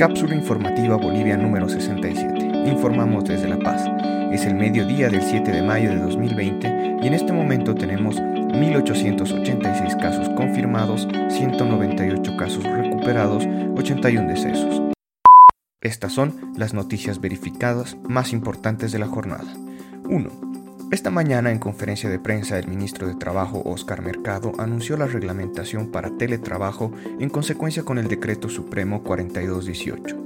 Cápsula informativa Bolivia número 67. Informamos desde La Paz. Es el mediodía del 7 de mayo de 2020 y en este momento tenemos 1.886 casos confirmados, 198 casos recuperados, 81 decesos. Estas son las noticias verificadas más importantes de la jornada. 1. Esta mañana, en conferencia de prensa, el ministro de Trabajo, Oscar Mercado, anunció la reglamentación para teletrabajo en consecuencia con el Decreto Supremo 4218.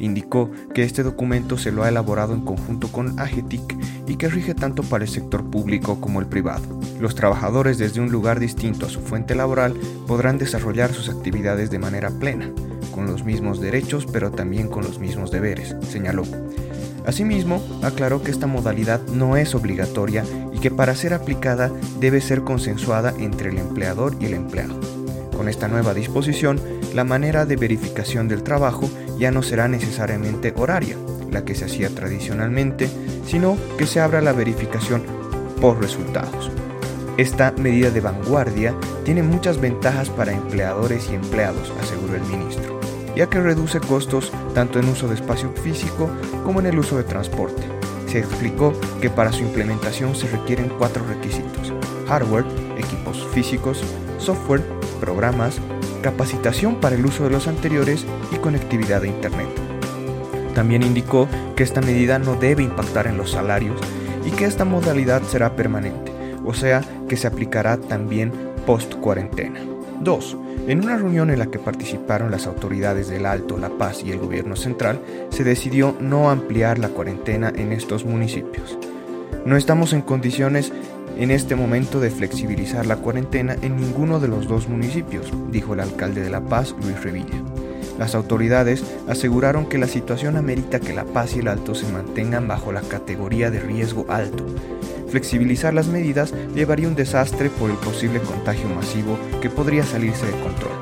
Indicó que este documento se lo ha elaborado en conjunto con AGETIC y que rige tanto para el sector público como el privado. Los trabajadores desde un lugar distinto a su fuente laboral podrán desarrollar sus actividades de manera plena, con los mismos derechos pero también con los mismos deberes, señaló. Asimismo, aclaró que esta modalidad no es obligatoria y que para ser aplicada debe ser consensuada entre el empleador y el empleado. Con esta nueva disposición, la manera de verificación del trabajo ya no será necesariamente horaria, la que se hacía tradicionalmente, sino que se abra la verificación por resultados. Esta medida de vanguardia tiene muchas ventajas para empleadores y empleados, aseguró el ministro ya que reduce costos tanto en uso de espacio físico como en el uso de transporte. Se explicó que para su implementación se requieren cuatro requisitos. Hardware, equipos físicos, software, programas, capacitación para el uso de los anteriores y conectividad a Internet. También indicó que esta medida no debe impactar en los salarios y que esta modalidad será permanente, o sea que se aplicará también post cuarentena. 2. En una reunión en la que participaron las autoridades del Alto, La Paz y el gobierno central, se decidió no ampliar la cuarentena en estos municipios. No estamos en condiciones en este momento de flexibilizar la cuarentena en ninguno de los dos municipios, dijo el alcalde de La Paz, Luis Revilla. Las autoridades aseguraron que la situación amerita que La Paz y el Alto se mantengan bajo la categoría de riesgo alto. Flexibilizar las medidas llevaría un desastre por el posible contagio masivo que podría salirse de control.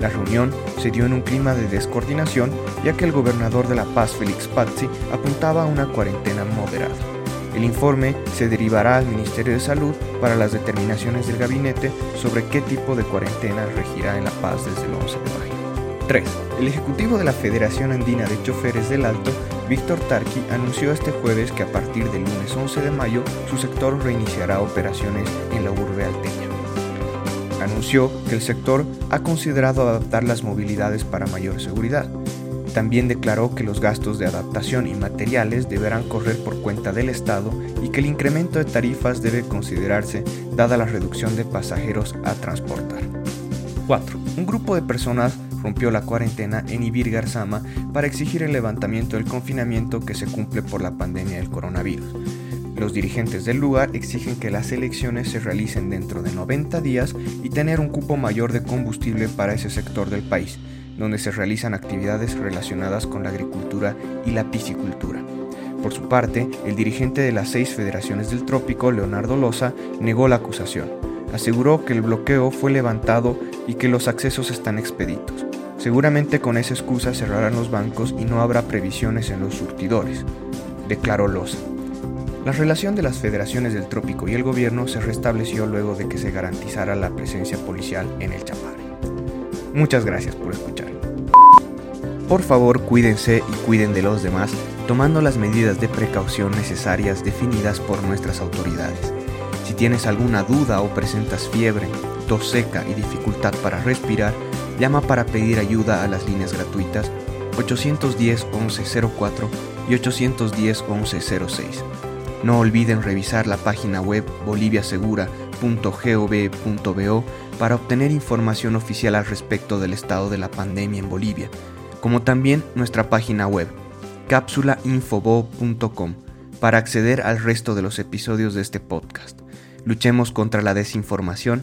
La reunión se dio en un clima de descoordinación ya que el gobernador de La Paz, Félix Pazzi, apuntaba a una cuarentena moderada. El informe se derivará al Ministerio de Salud para las determinaciones del gabinete sobre qué tipo de cuarentena regirá en La Paz desde el 11 de mayo. 3. El ejecutivo de la Federación Andina de Choferes del Alto, Víctor Tarqui, anunció este jueves que a partir del lunes 11 de mayo su sector reiniciará operaciones en la urbe alteña. Anunció que el sector ha considerado adaptar las movilidades para mayor seguridad. También declaró que los gastos de adaptación y materiales deberán correr por cuenta del Estado y que el incremento de tarifas debe considerarse dada la reducción de pasajeros a transportar. 4. Un grupo de personas rompió la cuarentena en Ibir Garzama para exigir el levantamiento del confinamiento que se cumple por la pandemia del coronavirus. Los dirigentes del lugar exigen que las elecciones se realicen dentro de 90 días y tener un cupo mayor de combustible para ese sector del país, donde se realizan actividades relacionadas con la agricultura y la piscicultura. Por su parte, el dirigente de las seis federaciones del trópico, Leonardo Loza, negó la acusación. Aseguró que el bloqueo fue levantado y que los accesos están expeditos. Seguramente con esa excusa cerrarán los bancos y no habrá previsiones en los surtidores, declaró Loza. La relación de las federaciones del trópico y el gobierno se restableció luego de que se garantizara la presencia policial en el Chapare. Muchas gracias por escuchar. Por favor, cuídense y cuiden de los demás, tomando las medidas de precaución necesarias definidas por nuestras autoridades. Si tienes alguna duda o presentas fiebre, tos seca y dificultad para respirar, Llama para pedir ayuda a las líneas gratuitas 810 1104 y 810 1106. No olviden revisar la página web boliviasegura.gov.bo para obtener información oficial al respecto del estado de la pandemia en Bolivia, como también nuestra página web cápsulainfobo.com para acceder al resto de los episodios de este podcast. Luchemos contra la desinformación